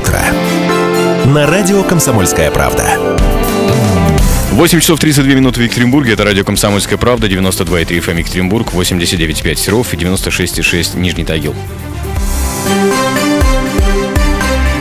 утро» на радио «Комсомольская правда». 8 часов 32 минуты в Екатеринбурге. Это радио «Комсомольская правда». 92,3 FM Екатеринбург, 89,5 Серов и 96,6 Нижний Тагил.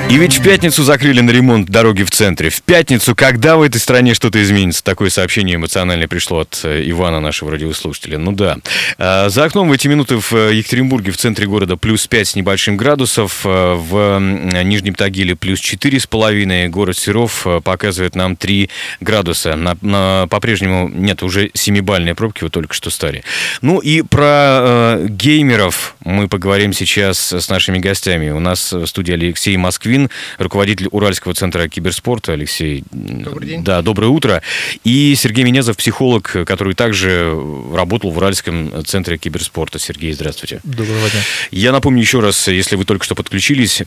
И ведь в пятницу закрыли на ремонт дороги в центре. В пятницу, когда в этой стране что-то изменится? Такое сообщение эмоциональное пришло от э, Ивана, нашего радиослушателя. Ну да. А, за окном в эти минуты в э, Екатеринбурге, в центре города, плюс 5 с небольшим градусов. Э, в Нижнем Тагиле плюс 4,5. Город Серов показывает нам 3 градуса. На, на, по-прежнему нет, уже 7-бальные пробки, вы только что стали. Ну и про э, геймеров мы поговорим сейчас с нашими гостями. У нас в студии Алексей Москвин, Ильин, руководитель Уральского центра киберспорта. Алексей. Добрый день. Да, доброе утро. И Сергей Менезов, психолог, который также работал в Уральском центре киберспорта. Сергей, здравствуйте. Доброго дня. Я напомню еще раз, если вы только что подключились,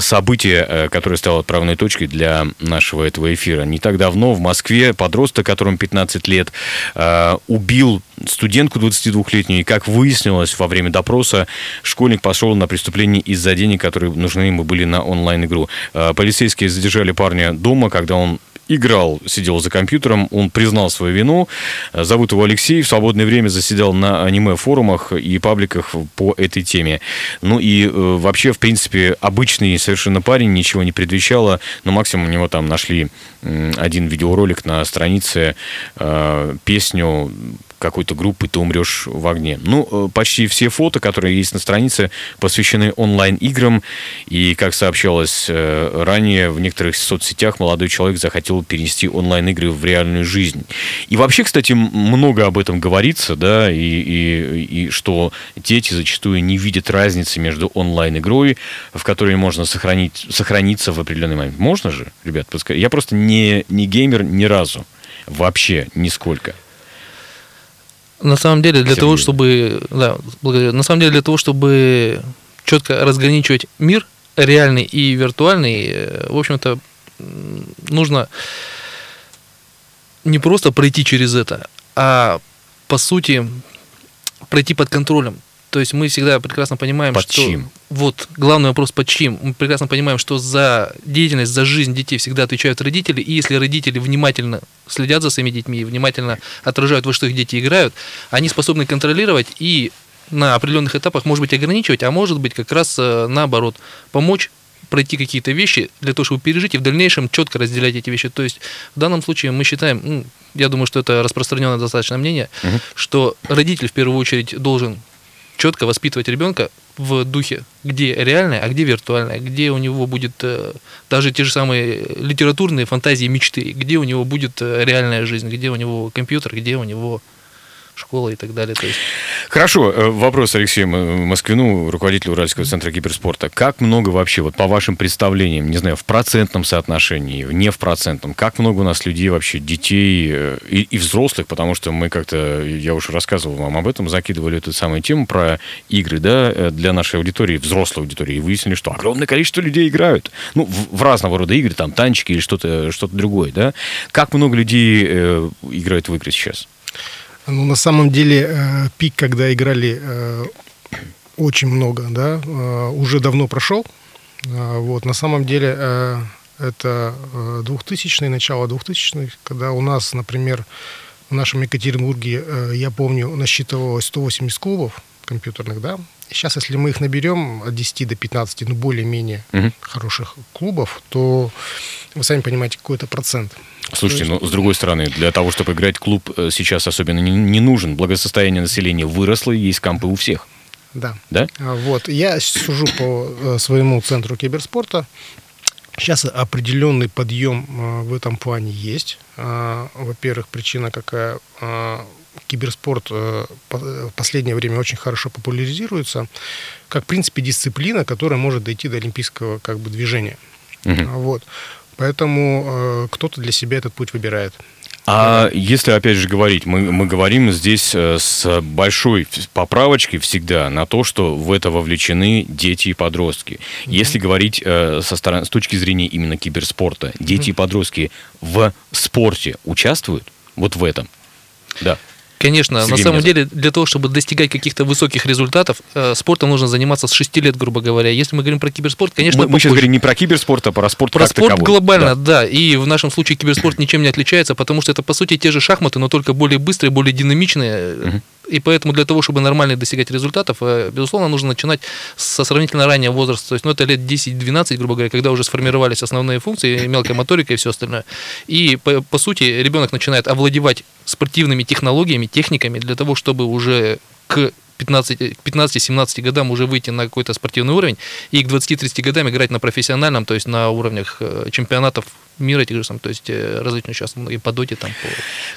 событие, э, которое стало отправной точкой для нашего этого эфира. Не так давно в Москве подросток, которому 15 лет, э, убил студентку 22-летнюю, и как выяснилось во время допроса, школьник пошел на преступление из-за денег, которые нужны ему были на онлайн-игру. Э, полицейские задержали парня дома, когда он играл, сидел за компьютером, он признал свою вину. Зовут его Алексей, в свободное время заседал на аниме-форумах и пабликах по этой теме. Ну и э, вообще, в принципе, обычный совершенно парень, ничего не предвещало, но максимум у него там нашли э, один видеоролик на странице, э, песню какой-то группы «Ты умрешь в огне». Ну, э, почти все фото, которые есть на странице, посвящены онлайн-играм. И, как сообщалось э, ранее, в некоторых соцсетях молодой человек захотел перенести онлайн-игры в реальную жизнь. И вообще, кстати, много об этом говорится, да, и, и, и что дети зачастую не видят разницы между онлайн-игрой, в которой можно сохранить, сохраниться в определенный момент. Можно же, ребят? Я просто не, не геймер ни разу. Вообще, нисколько. На самом деле, для Сергей. того, чтобы. Да, благодарю. На самом деле, для того, чтобы четко разграничивать мир реальный и виртуальный, э, в общем-то, нужно не просто пройти через это, а по сути пройти под контролем. То есть мы всегда прекрасно понимаем, под что... Чьим? Вот, главный вопрос, под чьим? Мы прекрасно понимаем, что за деятельность, за жизнь детей всегда отвечают родители, и если родители внимательно следят за своими детьми, внимательно отражают, во что их дети играют, они способны контролировать и на определенных этапах, может быть, ограничивать, а может быть, как раз э, наоборот, помочь пройти какие-то вещи для того, чтобы пережить и в дальнейшем четко разделять эти вещи. То есть в данном случае мы считаем, ну, я думаю, что это распространенное достаточно мнение, угу. что родитель в первую очередь должен четко воспитывать ребенка в духе, где реальное, а где виртуальное, где у него будет э, даже те же самые литературные фантазии, мечты, где у него будет э, реальная жизнь, где у него компьютер, где у него школа и так далее. То есть... Хорошо, э, вопрос Алексею Москвину, руководителю Уральского центра киберспорта. Как много вообще, вот по вашим представлениям, не знаю, в процентном соотношении, не в процентном, как много у нас людей вообще, детей э, и, и взрослых, потому что мы как-то, я уже рассказывал вам об этом, закидывали эту самую тему про игры, да, э, для нашей аудитории, взрослой аудитории, и выяснили, что огромное количество людей играют. Ну, в, в разного рода игры, там, танчики или что-то что другое, да. Как много людей э, играют в игры сейчас? Ну, на самом деле, э, пик, когда играли э, очень много, да, э, уже давно прошел. Э, вот, на самом деле, э, это 2000-е, начало 2000-х, когда у нас, например, в нашем Екатеринбурге, э, я помню, насчитывалось 180 клубов компьютерных, да. Сейчас, если мы их наберем от 10 до 15, ну, более-менее угу. хороших клубов, то вы сами понимаете, какой-то процент. Слушайте, есть... ну, с другой стороны, для того, чтобы играть клуб, э, сейчас особенно не, не нужен. Благосостояние населения выросло, есть кампы у всех. Да. Да? А, вот. Я сужу по э, своему центру киберспорта. Сейчас определенный подъем э, в этом плане есть. А, во-первых, причина какая? Киберспорт в последнее время очень хорошо популяризируется, как, в принципе, дисциплина, которая может дойти до олимпийского как бы, движения. Угу. Вот. Поэтому э, кто-то для себя этот путь выбирает. А если, опять же, говорить, мы, мы говорим здесь э, с большой поправочкой всегда на то, что в это вовлечены дети и подростки. Mm-hmm. Если говорить э, со стороны, с точки зрения именно киберспорта, дети mm-hmm. и подростки в спорте участвуют? Вот в этом? Да. Конечно, на самом деле для того, чтобы достигать каких-то высоких результатов, э, спортом нужно заниматься с 6 лет, грубо говоря. Если мы говорим про киберспорт, конечно, мы, мы сейчас говорим не про киберспорт, а про спорт Про спорт таковой. глобально, Да. да. И в нашем случае киберспорт ничем не отличается, потому что это, по сути, те же шахматы, но только более быстрые, более динамичные. Мгм. И поэтому для того, чтобы нормально достигать результатов, э, безусловно, нужно начинать со сравнительно раннего возраста. То есть, ну, это лет 10-12, грубо говоря, когда уже сформировались основные функции, мелкая моторика и все остальное. И, по, по сути, ребенок начинает овладевать спортивными технологиями, техниками для того, чтобы уже к 15 к 15-17 годам уже выйти на какой-то спортивный уровень и к 20-30 годам играть на профессиональном, то есть на уровнях э, чемпионатов мира, тех же самых, то есть э, различных сейчас многие по доте там.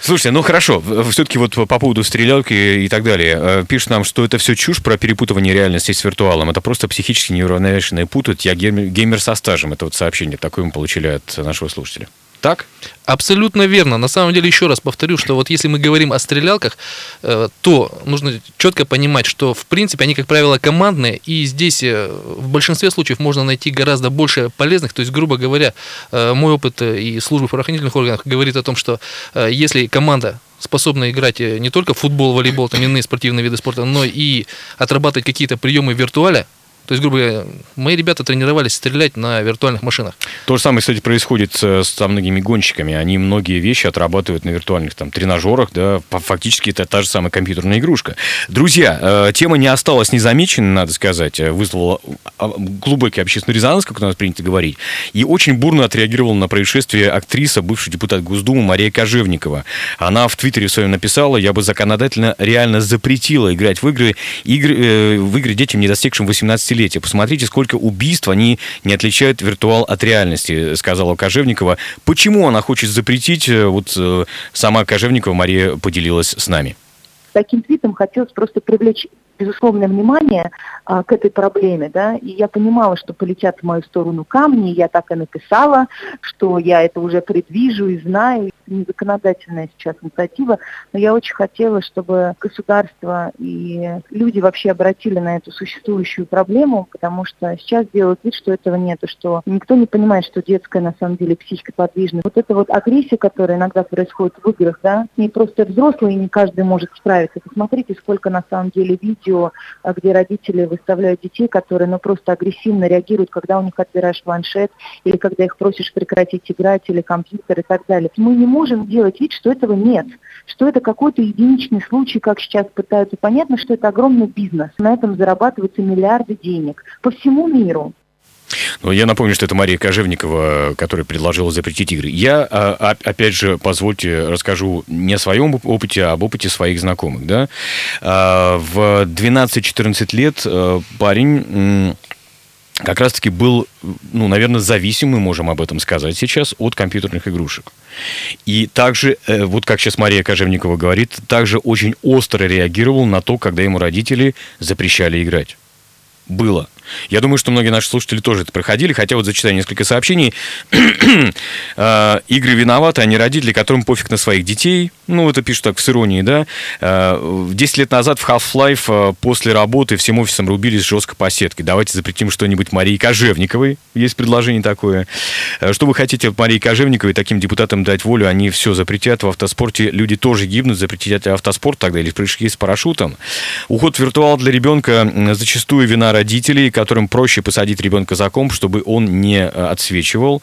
Слушайте, ну хорошо, все-таки вот по поводу стрелялки и так далее. Э, Пишут нам, что это все чушь про перепутывание реальности с виртуалом. Это просто психически неуравновешенные путают. Я геймер со стажем. Это вот сообщение такое мы получили от нашего слушателя. Так? Абсолютно верно. На самом деле, еще раз повторю, что вот если мы говорим о стрелялках, э, то нужно четко понимать, что в принципе они, как правило, командные, и здесь э, в большинстве случаев можно найти гораздо больше полезных. То есть, грубо говоря, э, мой опыт и службы правоохранительных органах говорит о том, что если команда способна играть не только в футбол, волейбол, там иные спортивные виды спорта, но и отрабатывать какие-то приемы в виртуале, то есть, грубо говоря, мои ребята тренировались стрелять на виртуальных машинах. То же самое, кстати, происходит с- со многими гонщиками. Они многие вещи отрабатывают на виртуальных там, тренажерах, да, фактически это та же самая компьютерная игрушка. Друзья, э, тема не осталась незамеченной, надо сказать, Э, вызвала а, глубокий общественный резонанс, как у нас принято говорить, и очень бурно отреагировала на происшествие актриса, бывший депутат Госдумы Мария Кожевникова. Она в Твиттере своем написала, я бы законодательно реально запретила играть в игры, игры, э, в игры детям, не достигшим 18 лет. Посмотрите, сколько убийств они не отличают виртуал от реальности, сказала Кожевникова. Почему она хочет запретить? Э, Вот э, сама Кожевникова Мария поделилась с нами. таким твитом хотелось просто привлечь безусловное внимание а, к этой проблеме, да, и я понимала, что полетят в мою сторону камни, я так и написала, что я это уже предвижу и знаю, это не законодательная сейчас инициатива, но я очень хотела, чтобы государство и люди вообще обратили на эту существующую проблему, потому что сейчас делают вид, что этого нет, что никто не понимает, что детская на самом деле психика подвижна. Вот эта вот агрессия, которая иногда происходит в играх, да, с просто взрослые, не каждый может справиться. Посмотрите, сколько на самом деле видео, а, где родители выставляют детей, которые ну, просто агрессивно реагируют, когда у них отбираешь планшет, или когда их просишь прекратить играть, или компьютер и так далее. Мы не можем делать вид, что этого нет, что это какой-то единичный случай, как сейчас пытаются. Понятно, что это огромный бизнес. На этом зарабатываются миллиарды денег по всему миру. Но я напомню, что это Мария Кожевникова, которая предложила запретить игры. Я, а, а, опять же, позвольте, расскажу не о своем оп- опыте, а об опыте своих знакомых. Да? А, В 12-14 лет э, парень как раз-таки был, ну, наверное, зависимый, можем об этом сказать сейчас, от компьютерных игрушек. И также, э, вот как сейчас Мария Кожевникова говорит, также очень остро реагировал на то, когда ему родители запрещали играть. Было. Я думаю, что многие наши слушатели тоже это проходили, хотя вот зачитаю несколько сообщений. Э, Игры виноваты, а не родители, которым пофиг на своих детей. Ну, это пишут так с иронией, да. Э, 10 лет назад в Half-Life э, после работы всем офисом рубились жестко по сетке. Давайте запретим что-нибудь Марии Кожевниковой. Есть предложение такое. Что вы хотите от Марии Кожевниковой таким депутатам дать волю? Они все запретят в автоспорте. Люди тоже гибнут. Запретят автоспорт тогда или прыжки с парашютом. Уход в виртуал для ребенка зачастую вина родителей, которым проще посадить ребенка за комп, чтобы он не э, отсвечивал.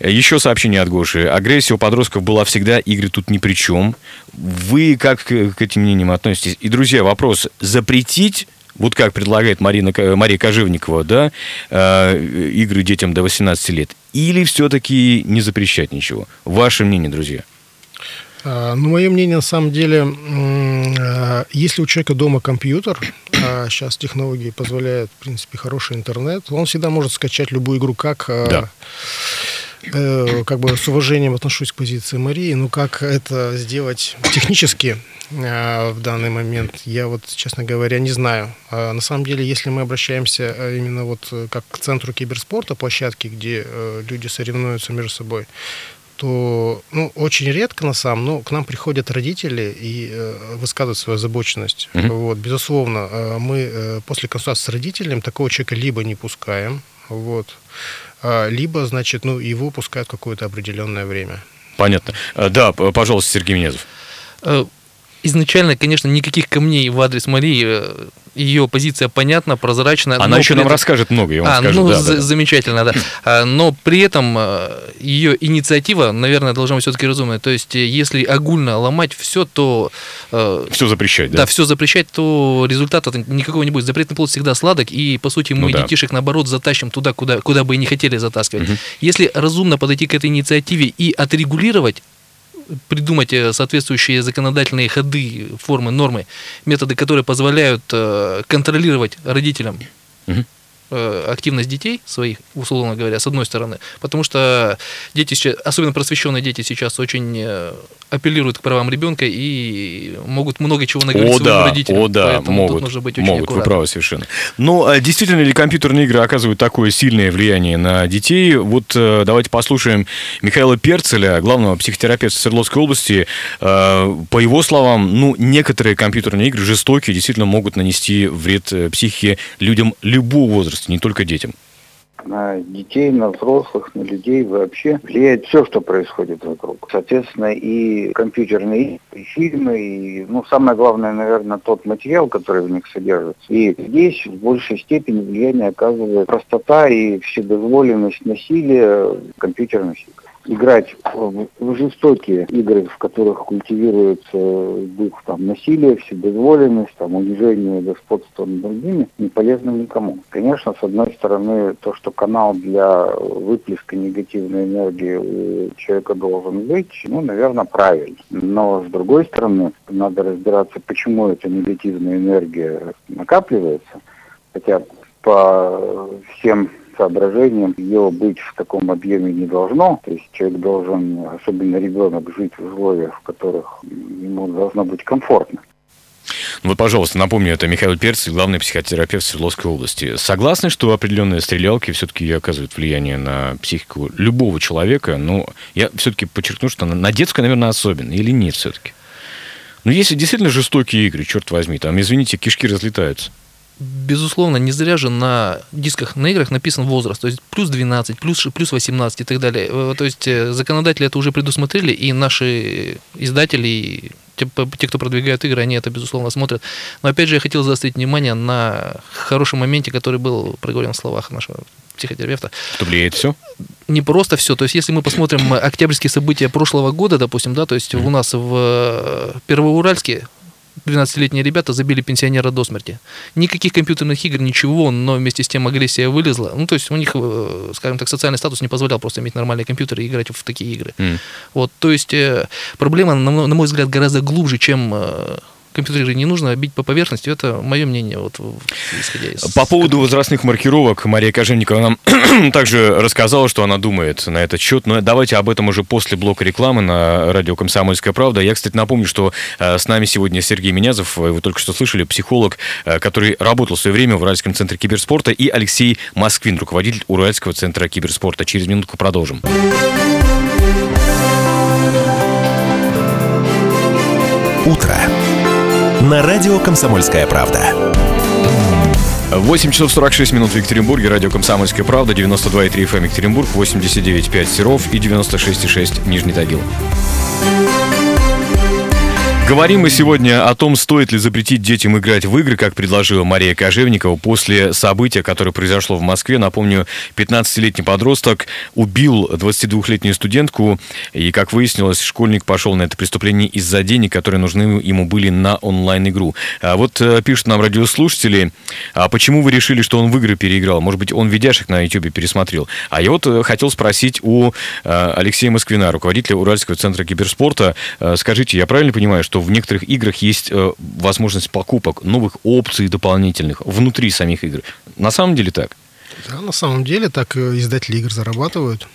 Э, Еще сообщение от Гоши. Агрессия у подростков была всегда, игры тут ни при чем. Вы как к этим мнениям относитесь? И, друзья, вопрос. Запретить вот как предлагает Марина, К- Мария Кожевникова, да, э, игры детям до 18 лет, или все-таки не запрещать ничего? Ваше мнение, друзья? А, Ну, мое мнение, на самом деле, а, если у человека дома компьютер, а сейчас технологии позволяют, в принципе, хороший интернет, он всегда может скачать любую игру, как... а, Да. э, как бы с уважением отношусь к позиции Марии, но как это сделать технически э, в данный момент, я вот, честно говоря, не знаю. А на самом деле, если мы обращаемся э, именно вот э, как к центру киберспорта, площадке, где э, люди соревнуются между собой, то ну, очень редко на самом, но к нам приходят родители и э, высказывают свою озабоченность. Мгм. Вот, безусловно, э, мы э, после консультации с родителем такого человека либо не пускаем, вот, а, либо, значит, ну, его пускают какое-то определенное время. Понятно. Э, Да, пожалуйста, Сергей Менезов. Э, изначально, конечно, никаких камней в адрес Марии. Ее позиция понятна, прозрачна. Она еще нам этом- расскажет много, я вам а, скажу. ну, да, за- да. замечательно, да. А, Но при этом э, ее инициатива, наверное, должна быть все-таки разумная. То есть, э, если огульно ломать все, то э, Все запрещать, да? да, все запрещать, то результата никакого не будет. Запретный плод всегда сладок, и, по сути, мы Ну да. детишек, наоборот, затащим туда, куда, куда бы и не хотели затаскивать. Если разумно подойти к этой инициативе и отрегулировать, придумать э, соответствующие законодательные ходы, формы, нормы, методы, которые позволяют э, контролировать родителям Мгм. Э, активность детей своих, условно говоря, с одной стороны, потому что дети, сейчас, особенно просвещенные дети сейчас очень э, апеллируют к правам ребенка и могут много чего наговорить О, своим да, родителям. о, да, Поэтому могут, тут нужно быть очень могут, вы аккуратным. правы совершенно. Но а, действительно ли компьютерные игры оказывают такое сильное влияние на детей? Вот э, давайте послушаем Михаила Перцеля, главного психотерапевта Свердловской области. По его словам, ну, некоторые компьютерные игры жестокие, действительно могут нанести вред психике людям любого возраста, не только детям. на детей, на взрослых, на людей вообще влияет все, что происходит вокруг. Соответственно, и компьютерные и фильмы, и, ну, самое главное, наверное, тот материал, который в них содержится. И здесь в большей степени влияние оказывает простота и вседозволенность насилия компьютерных игр. Играть в жестокие игры, в которых культивируется дух там, насилия, вседозволенность, там, унижение господства над другими, не полезно никому. Конечно, с одной стороны, то, что канал для выплеска негативной энергии у человека должен быть, ну, наверное, правильно. Но, с другой стороны, надо разбираться, почему эта негативная энергия накапливается. Хотя по всем соображениям ее быть в таком объеме не должно. То есть человек должен, особенно ребенок, жить в условиях, в которых ему должно быть комфортно. Ну Вот, пожалуйста, напомню, это Михаил Перцель, главный психотерапевт Свердловской области. Согласны, что определенные стрелялки все-таки оказывают влияние на психику любого человека? Но я все-таки подчеркну, что на- детскую, наверное, особенно. Или нет все-таки? Ну, если действительно жестокие игры, черт возьми, там, извините, кишки разлетаются. Безусловно, не зря же на дисках, на играх написан возраст, то есть плюс 12, плюс, плюс 18 и так далее. Э, То есть э, законодатели это уже предусмотрели, и наши издатели, и те, те, кто продвигает игры, они это, безусловно, смотрят. Но опять же, я хотел заострить внимание на хорошем моменте, который был проговорен в словах нашего психотерапевта. Что влияет все? не просто все. То есть, если мы посмотрим октябрьские события прошлого года, допустим, да, то есть у нас в э, Первоуральске 12-летние ребята забили пенсионера до смерти. Никаких компьютерных игр, ничего, но вместе с тем агрессия вылезла. Ну, то есть у них, э, скажем так, социальный статус не позволял просто иметь нормальный компьютер и играть в такие игры. М. Вот, то есть э, проблема, на, мо- на мой взгляд, гораздо глубже, чем компьютерные игры не нужно бить по поверхности. Это мое мнение, вот, исходя из... По поводу возрастных маркировок Мария Кожевникова нам также рассказала, что она думает на этот счет. Но давайте об этом уже после блока рекламы на радио «Комсомольская правда». Я, кстати, напомню, что э, с нами сегодня Сергей Менязов, вы только что слышали, психолог, э, который работал в свое время в Уральском центре киберспорта, и Алексей Москвин, руководитель Уральского центра киберспорта. Через минутку продолжим. Утро. На радио «Комсомольская правда». 8 часов 46 минут в Екатеринбурге, радио «Комсомольская правда», 92,3 FM Екатеринбург, 89,5 Серов и 96,6 Нижний Тагил. Говорим мы сегодня о том, стоит ли запретить детям играть в игры, как предложила Мария Кожевникова после события, которое произошло в Москве. Напомню, 15-летний подросток убил 22-летнюю студентку, и, как выяснилось, школьник пошел на это преступление из-за денег, которые нужны ему были на онлайн-игру. А вот э, пишут нам радиослушатели, а почему вы решили, что он в игры переиграл? Может быть, он видяшек на YouTube пересмотрел? А я вот э, хотел спросить у э, Алексея Москвина, руководителя Уральского центра киберспорта. Скажите, я правильно понимаю, что в некоторых играх есть э, возможность покупок новых опций дополнительных внутри самих игр? На самом деле так? Да, на самом деле так э, издатели игр зарабатывают.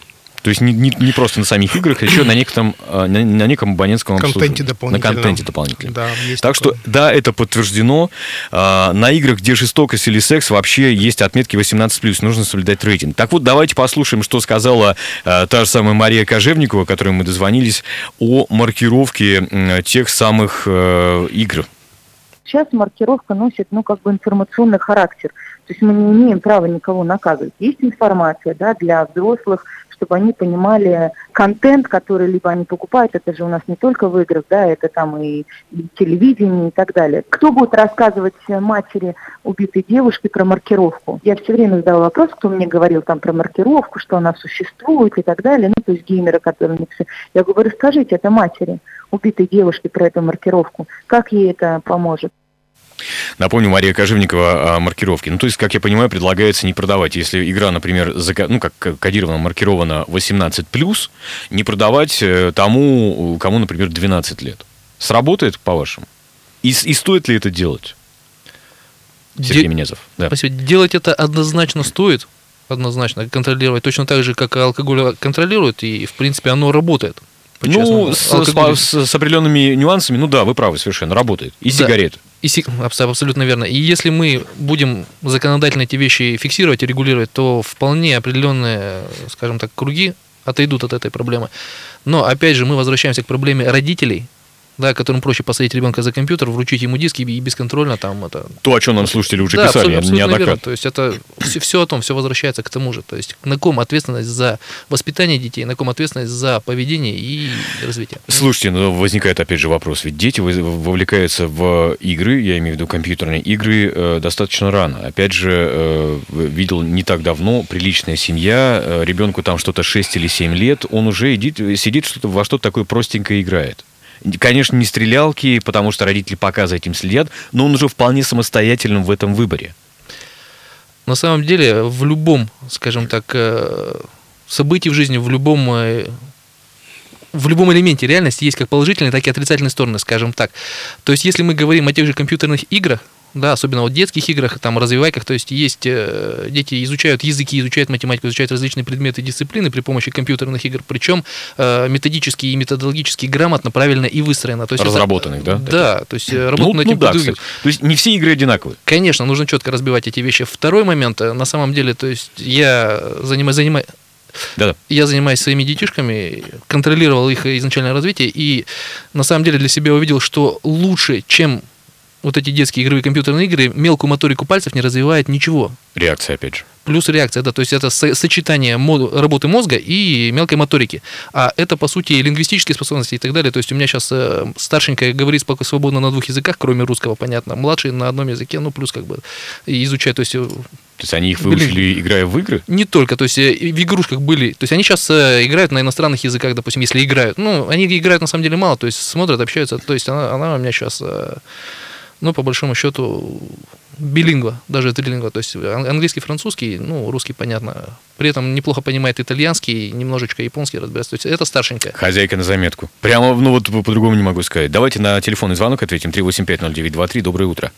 То есть не, не, не просто на самих играх, а еще на некотором, э, на, на неком абонентском Контенте. На контенте дополнительном. Да, есть Так такое. что, да, это подтверждено. А, На играх, где жестокость или секс, вообще есть отметки 18+, нужно соблюдать рейтинг. Так вот, давайте послушаем, что сказала а, та же самая Мария Кожевникова, которой мы дозвонились, о маркировке тех самых э, игр. Сейчас маркировка носит, ну, как бы информационный характер. То есть мы не имеем права никого наказывать. Есть информация, да, для взрослых, чтобы они понимали контент, который либо они покупают, это же у нас не только в играх, да, это там и, и телевидение и так далее. Кто будет рассказывать матери убитой девушки про маркировку? Я все время задала вопрос, кто мне говорил там про маркировку, что она существует и так далее, ну, то есть геймеры, которые написали. Я говорю, расскажите это матери убитой девушки про эту маркировку, как ей это поможет? Напомню, Мария Кожевникова о маркировке. Ну, то есть, как я понимаю, предлагается не продавать. Если игра, например, зака... ну, как кодировано, маркирована 18+, не продавать э, тому, кому, например, 12 лет. Сработает, по-вашему? И, и стоит ли это делать? Сергей Де... Менезов. Да. Спасибо. Делать это однозначно стоит. Однозначно контролировать. Точно так же, как алкоголь контролирует. И, в принципе, оно работает. Ну, с, с, с определенными нюансами, ну да, вы правы совершенно, работает. И да. сигареты. И, абсолютно верно. И если мы будем законодательно эти вещи фиксировать и регулировать, то вполне определенные, скажем так, круги отойдут от этой проблемы. Но, опять же, мы возвращаемся к проблеме родителей, да, которым проще посадить ребенка за компьютер, вручить ему диски и бесконтрольно там это... То, о чем нам слушатели уже да, писали абсолютно, неоднократно. Верно. То есть это все, все о том, все возвращается к тому же. То есть на ком ответственность за воспитание детей, на ком ответственность за поведение и развитие. Слушайте, ну возникает опять же вопрос, ведь дети вовлекаются в игры, я имею в виду компьютерные игры, э, достаточно рано. Опять же, э, видел не так давно, приличная семья, э, ребенку там что-то 6 или 7 лет, он уже сидит, сидит что-то, во что-то такое простенькое играет. Конечно, не стрелялки, потому что родители пока за этим следят, но он уже вполне самостоятельным в этом выборе. На самом деле, в любом, скажем так, э, событии в жизни, в любом э, в любом элементе реальности есть как положительные, так и отрицательные стороны, скажем так. То есть, если мы говорим о тех же компьютерных играх, да, особенно вот в детских играх, там, развивайках, то есть есть э, дети изучают языки, изучают математику, изучают различные предметы дисциплины при помощи компьютерных игр, причем э, методически и методологически грамотно, правильно и выстроено. То есть Разработанных, это, да? Да, то есть э, работа ну, над этим ну, да, То есть не все игры одинаковые? Конечно, нужно четко разбивать эти вещи. Второй момент, э, на самом деле, то есть я занимаюсь, занимаюсь да. Я занимаюсь своими детишками, контролировал их изначальное развитие, и на самом деле для себя увидел, что лучше, чем вот эти детские игровые компьютерные игры мелкую моторику пальцев не развивает ничего. Реакция, опять же. Плюс реакция, да, то есть это сочетание работы мозга и мелкой моторики. А это, по сути, лингвистические способности и так далее. То есть у меня сейчас э, старшенькая говорит свободно на двух языках, кроме русского, понятно. Младший на одном языке, ну, плюс как бы изучать, то есть... Э, то есть они их выучили, Блин, играя в игры? Не только, то есть э, в игрушках были. То есть они сейчас играют на иностранных языках, допустим, если играют. Ну, они играют на самом деле мало, то есть смотрят, общаются. То есть она, она у меня сейчас ну, по большому счету, билингва, даже трилингва, то есть английский, французский, ну, русский, понятно. При этом неплохо понимает итальянский, немножечко японский разбирается. То есть это старшенькая. Хозяйка на заметку. Прямо, ну вот по-другому не могу сказать. Давайте на телефонный звонок ответим. 3850923. Доброе утро.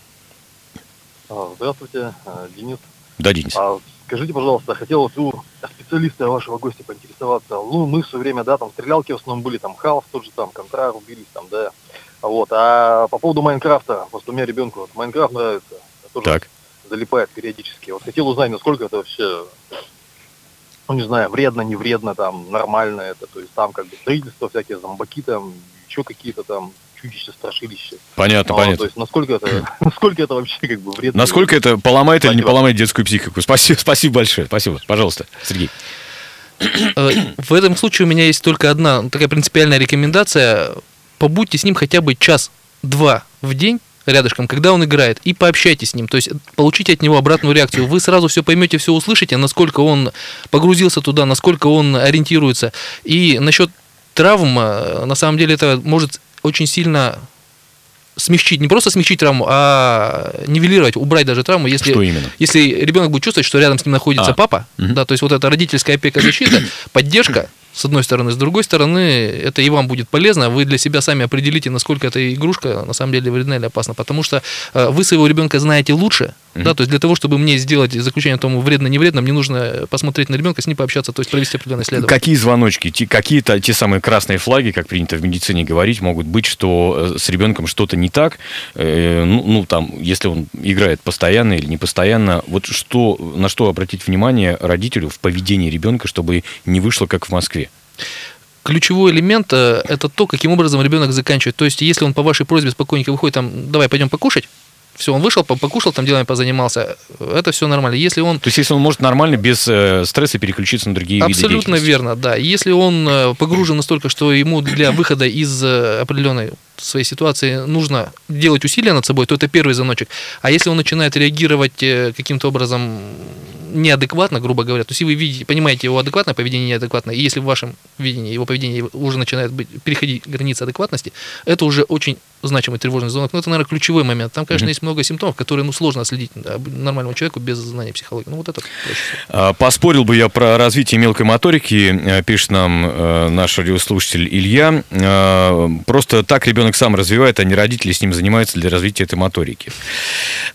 А, здравствуйте, а, Денис. Да, Денис. А, скажите, пожалуйста, хотел у специалиста вашего гостя поинтересоваться. Ну, мы все время, да, там стрелялки в основном были, там хаос тот же там, контра рубились, там, да. Вот. А по поводу Майнкрафта, просто у меня ребенку вот, Майнкрафт нравится. Тоже так. залипает периодически. Вот хотел узнать, насколько это вообще, ну не знаю, вредно, не вредно, там, нормально это. То есть там как бы строительство всякие, зомбаки там, еще какие-то там чудища, страшилища. Понятно, ну, понятно. То есть насколько это, насколько это вообще как бы вредно. Насколько это поломает или не поломает детскую психику. Спасибо, спасибо большое. Спасибо. Пожалуйста, Сергей. Э, в этом случае у меня есть только одна такая принципиальная рекомендация побудьте с ним хотя бы час-два в день рядышком, когда он играет, и пообщайтесь с ним, то есть получите от него обратную реакцию. Вы сразу все поймете, все услышите, насколько он погрузился туда, насколько он ориентируется. И насчет травм, на самом деле это может очень сильно смягчить, не просто смягчить травму, а нивелировать, убрать даже травму, если, что именно? если ребенок будет чувствовать, что рядом с ним находится а. папа, угу. да, то есть вот эта родительская опека, защита, поддержка, с одной стороны. С другой стороны, это и вам будет полезно. Вы для себя сами определите, насколько эта игрушка на самом деле вредна или опасна. Потому что э, вы своего ребенка знаете лучше. Mm-hmm. Да, то есть для того, чтобы мне сделать заключение о том, вредно, не вредно, мне нужно посмотреть на ребенка, с ним пообщаться, то есть провести определенное исследование. Какие звоночки, какие-то те самые красные флаги, как принято в медицине говорить, могут быть, что э, с ребенком что-то не так, э, ну, ну, там, если он играет постоянно или не постоянно, вот что, на что обратить внимание родителю в поведении ребенка, чтобы не вышло, как в Москве? Ключевой элемент э, это то, каким образом ребенок заканчивает. То есть, если он по вашей просьбе спокойненько выходит, там, давай пойдем покушать, все, он вышел, по- покушал, там делами позанимался, это все нормально. Если он То есть, если он может нормально, без э, стресса переключиться на другие виды Абсолютно деятельности. верно, да. Если он э, погружен настолько, что ему для выхода из э, определенной своей ситуации нужно делать усилия над собой, то это первый звоночек. А если он начинает реагировать э, каким-то образом неадекватно, грубо говоря, то есть вы видите, понимаете его адекватное поведение неадекватное, и если в вашем видении его поведение уже начинает быть, переходить границы адекватности, это уже очень значимый тревожный звонок. Но это, наверное, ключевой момент. Там, конечно, Мгм. есть много симптомов, которые ну, сложно отследить нормальному человеку без знания психологии. Ну, вот это проще. А, Поспорил бы я про развитие мелкой моторики, э, пишет нам э, наш радиослушатель Илья. Э, Просто так ребенок сам развивает, а не родители с ним занимаются для развития этой моторики.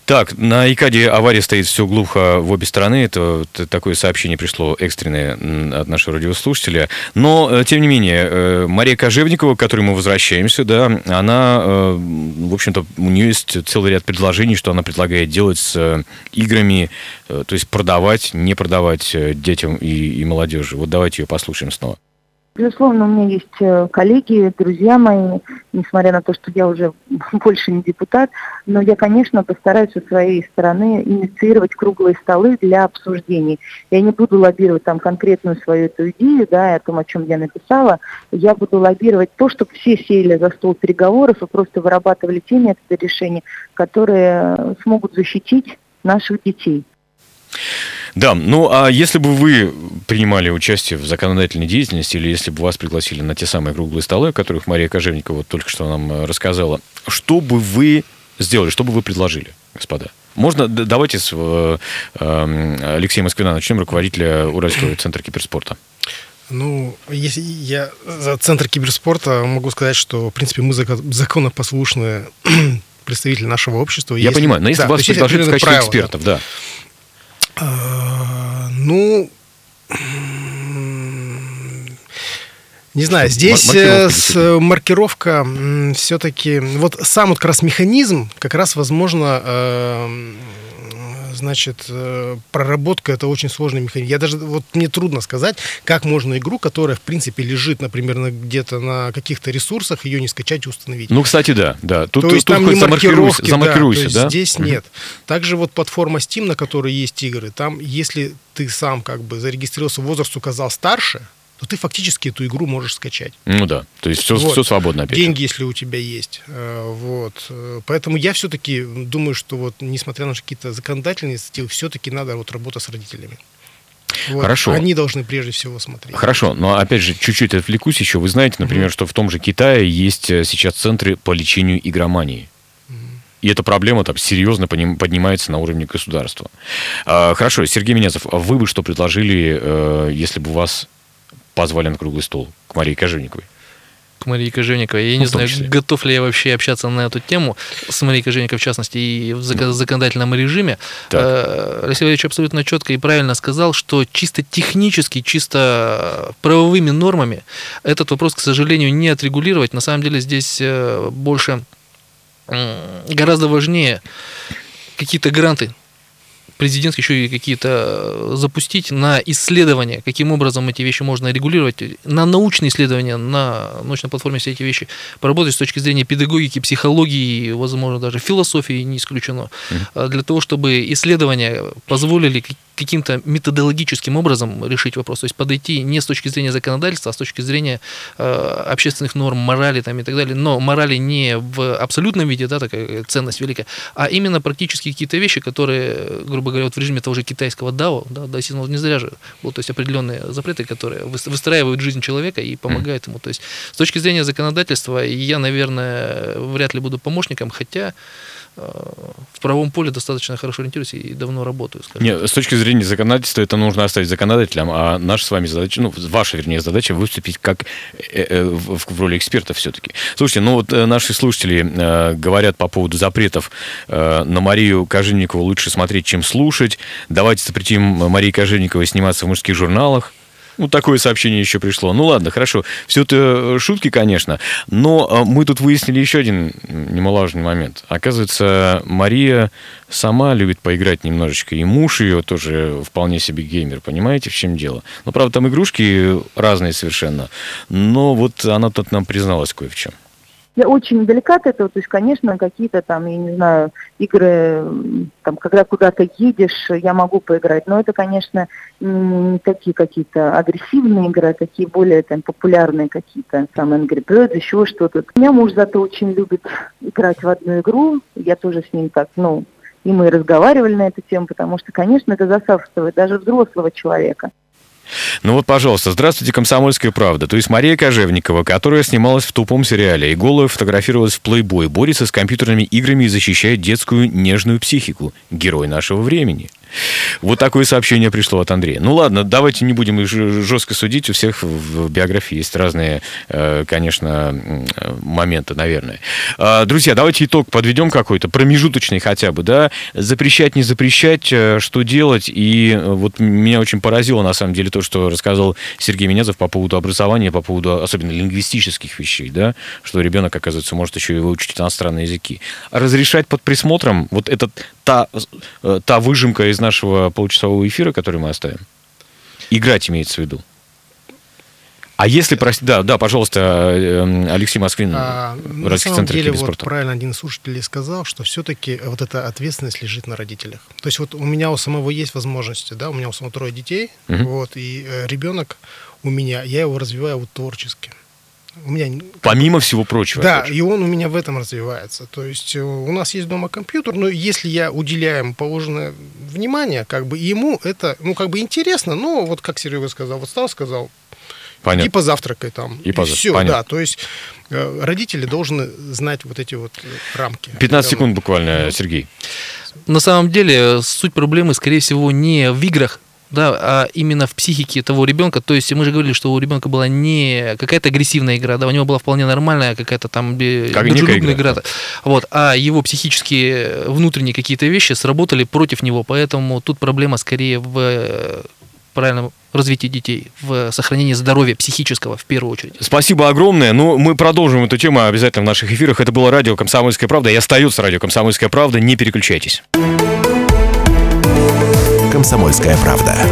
Так, на ИКАДе авария стоит все глухо в обе стороны. Это такое сообщение пришло экстренное от нашего радиослушателя. Но, э, тем не менее, э, Мария Кожевникова, к которой мы возвращаемся, да, она, э, в общем-то, у нее есть целый ряд предложений, что она предлагает делать с играми, то есть продавать, не продавать детям и, и молодежи. Вот давайте ее послушаем снова. Безусловно, у меня есть э, коллеги, друзья мои, несмотря на то, что я уже больше не депутат, но я, конечно, постараюсь со своей стороны инициировать круглые столы для обсуждений. Я не буду лоббировать там конкретную свою эту идею, да, о том, о чем я написала. Я буду лоббировать то, чтобы все сели за стол переговоров и просто вырабатывали те методы решения, которые э, смогут защитить наших детей. Да, ну а если бы вы принимали участие в законодательной деятельности, или если бы вас пригласили на те самые круглые столы, о которых Мария Кожевникова вот только что нам э, рассказала, что бы вы сделали, что бы вы предложили, господа? Можно, давайте с э, э, Москвина начнем, руководителя Уральского центра киберспорта. Ну, если я за Центр киберспорта могу сказать, что, в принципе, мы зако- законопослушные представители нашего общества. Я Если- понимаю, но если да, вас предложили в качестве правила, да. экспертов, да. А, Ну, м, не знаю, здесь маркировка э, с- действительно. маркировка все-таки, вот сам вот как раз механизм, как раз возможно, э, значит, э, проработка это очень сложный механизм. Я даже, вот мне трудно сказать, как можно игру, которая, в принципе, лежит, например, на- где-то на каких-то ресурсах, ее не скачать и установить. Ну, кстати, да, да. Тут, то есть тут там не маркировки, замаркируйся, да, то да? есть здесь Мгм. нет. Также вот платформа Steam, на которой есть игры, там, если ты сам как бы зарегистрировался, возраст указал старше, то ты фактически эту игру можешь скачать. Ну да, то есть все, Вот. все свободно опять. же. Деньги, если у тебя есть. Э, Вот. Поэтому я все-таки думаю, что вот, несмотря на какие-то законодательные инициативы, все-таки надо вот работа с родителями. Вот. Хорошо. Они должны прежде всего смотреть. Хорошо, но опять же, чуть-чуть отвлекусь еще. Вы знаете, например, что в том же Китае есть э, сейчас центры по лечению игромании. И эта проблема там серьезно поднимается на уровне государства. А, Хорошо, Сергей Менязов, а вы бы что предложили, э, если бы вас позвали на круглый стол к Марии Кожевниковой? к Марии Кожевниковой. Я Ну, не знаю, числе. готов ли я вообще общаться на эту тему с Марией Кожевниковой, в частности, и в зака- законодательном режиме. Так. Э, Алексей Валерьевич абсолютно четко и правильно сказал, что чисто технически, чисто правовыми нормами этот вопрос, к сожалению, не отрегулировать. На самом деле здесь э, больше гораздо важнее какие-то гранты президентские еще и какие-то э, запустить на исследования, каким образом эти вещи можно регулировать, на научные исследования, на научной платформе все эти вещи поработать с точки зрения педагогики, психологии, возможно, даже философии не исключено, э, для того, чтобы исследования позволили каким-то методологическим образом решить вопрос, то есть подойти не с точки зрения законодательства, а с точки зрения э, общественных норм, морали там, и так далее, но морали не в абсолютном виде, да, такая ценность великая, а именно практически какие-то вещи, которые, грубо говоря, вот в режиме того же китайского дао, да, даосизма не зря же, вот, то есть определенные запреты, которые выс- выстраивают жизнь человека и помогают ему. То есть с точки зрения законодательства я, наверное, вряд ли буду помощником, хотя в правом поле достаточно хорошо ориентируюсь и давно работаю. скажем. Нет, с точки зрения законодательства это нужно оставить законодателям, а наша с вами задача, ну, ваша, вернее, задача выступить как э, э, в, роли эксперта все-таки. Слушайте, ну вот э, наши слушатели говорят по поводу запретов на Марию Кожевникову лучше смотреть, чем слушать. Давайте запретим Марии Кожевниковой сниматься в мужских журналах. Ну, такое сообщение еще пришло. Ну, ладно, хорошо. Все это э, шутки, конечно. Но э, мы тут выяснили еще один немаловажный момент. Оказывается, Мария сама любит поиграть немножечко. И муж ее тоже вполне себе геймер. Понимаете, в чем дело? Ну, правда, там игрушки разные совершенно. Но вот она тут нам призналась кое в чем. Я очень далека от этого, то есть, конечно, какие-то там, я не знаю, игры, там, когда куда-то едешь, я могу поиграть, но это, конечно, не такие какие-то агрессивные игры, а такие более там популярные какие-то, там, Angry Birds, еще что-то. Меня муж зато очень любит играть в одну игру, я тоже с ним так, ну, и мы разговаривали на эту тему, потому что, конечно, это засасывает даже взрослого человека. Ну вот, пожалуйста, здравствуйте, «Комсомольская правда». То есть Мария Кожевникова, которая снималась в тупом сериале и голая фотографировалась в плейбой, борется с компьютерными играми и защищает детскую нежную психику. Герой нашего времени. Вот такое сообщение пришло от Андрея. Ну ладно, давайте не будем их жестко судить. У всех в биографии есть разные, э, конечно, моменты, наверное. А, Друзья, давайте итог подведем какой-то, промежуточный хотя бы, да? Запрещать, не запрещать, э, что делать. И э, вот меня очень поразило, на самом деле, то, что рассказал Сергей Менязов по поводу образования, по поводу особенно лингвистических вещей, да? Что ребенок, оказывается, может еще и выучить иностранные языки. А разрешать под присмотром, вот это та, та выжимка из нашего получасового эфира, который мы оставим. Играть имеется в виду. А если, прости, да, да, пожалуйста, э, Алексей Москвин, А, на самом деле, вот правильно один из слушателей сказал, что все-таки вот эта ответственность лежит на родителях. То есть вот у меня у самого есть возможности, да, у меня у самого трое детей, Мгм. вот, и э, ребенок у меня, я его развиваю вот творчески. У меня Помимо всего прочего. да, и он у меня в этом развивается. То есть э, у нас есть дома компьютер, но если я уделяю ему положенное внимание, как бы ему это, ну, как бы интересно, но вот как Серега сказал, вот Стас сказал, Понятно. и позавтракай там. И поза- все, понятно. да. То есть э, родители должны знать вот эти вот э, рамки. 15 Да, секунд буквально, Сергей. На самом деле, суть проблемы, скорее всего, не в играх, да, а именно в психике того ребенка. То есть мы же говорили, что у ребенка была не какая-то агрессивная игра, да, у него была вполне нормальная какая-то там бе- Как дружелюбная игра, игра. Вот, а его психические внутренние какие-то вещи сработали против него, поэтому тут проблема скорее в э, правильном развитии детей, в сохранении здоровья психического в первую очередь. Спасибо огромное. Ну, мы продолжим эту тему обязательно в наших эфирах. Это было радио «Комсомольская правда» и остается радио «Комсомольская правда». Не переключайтесь. «Комсомольская правда».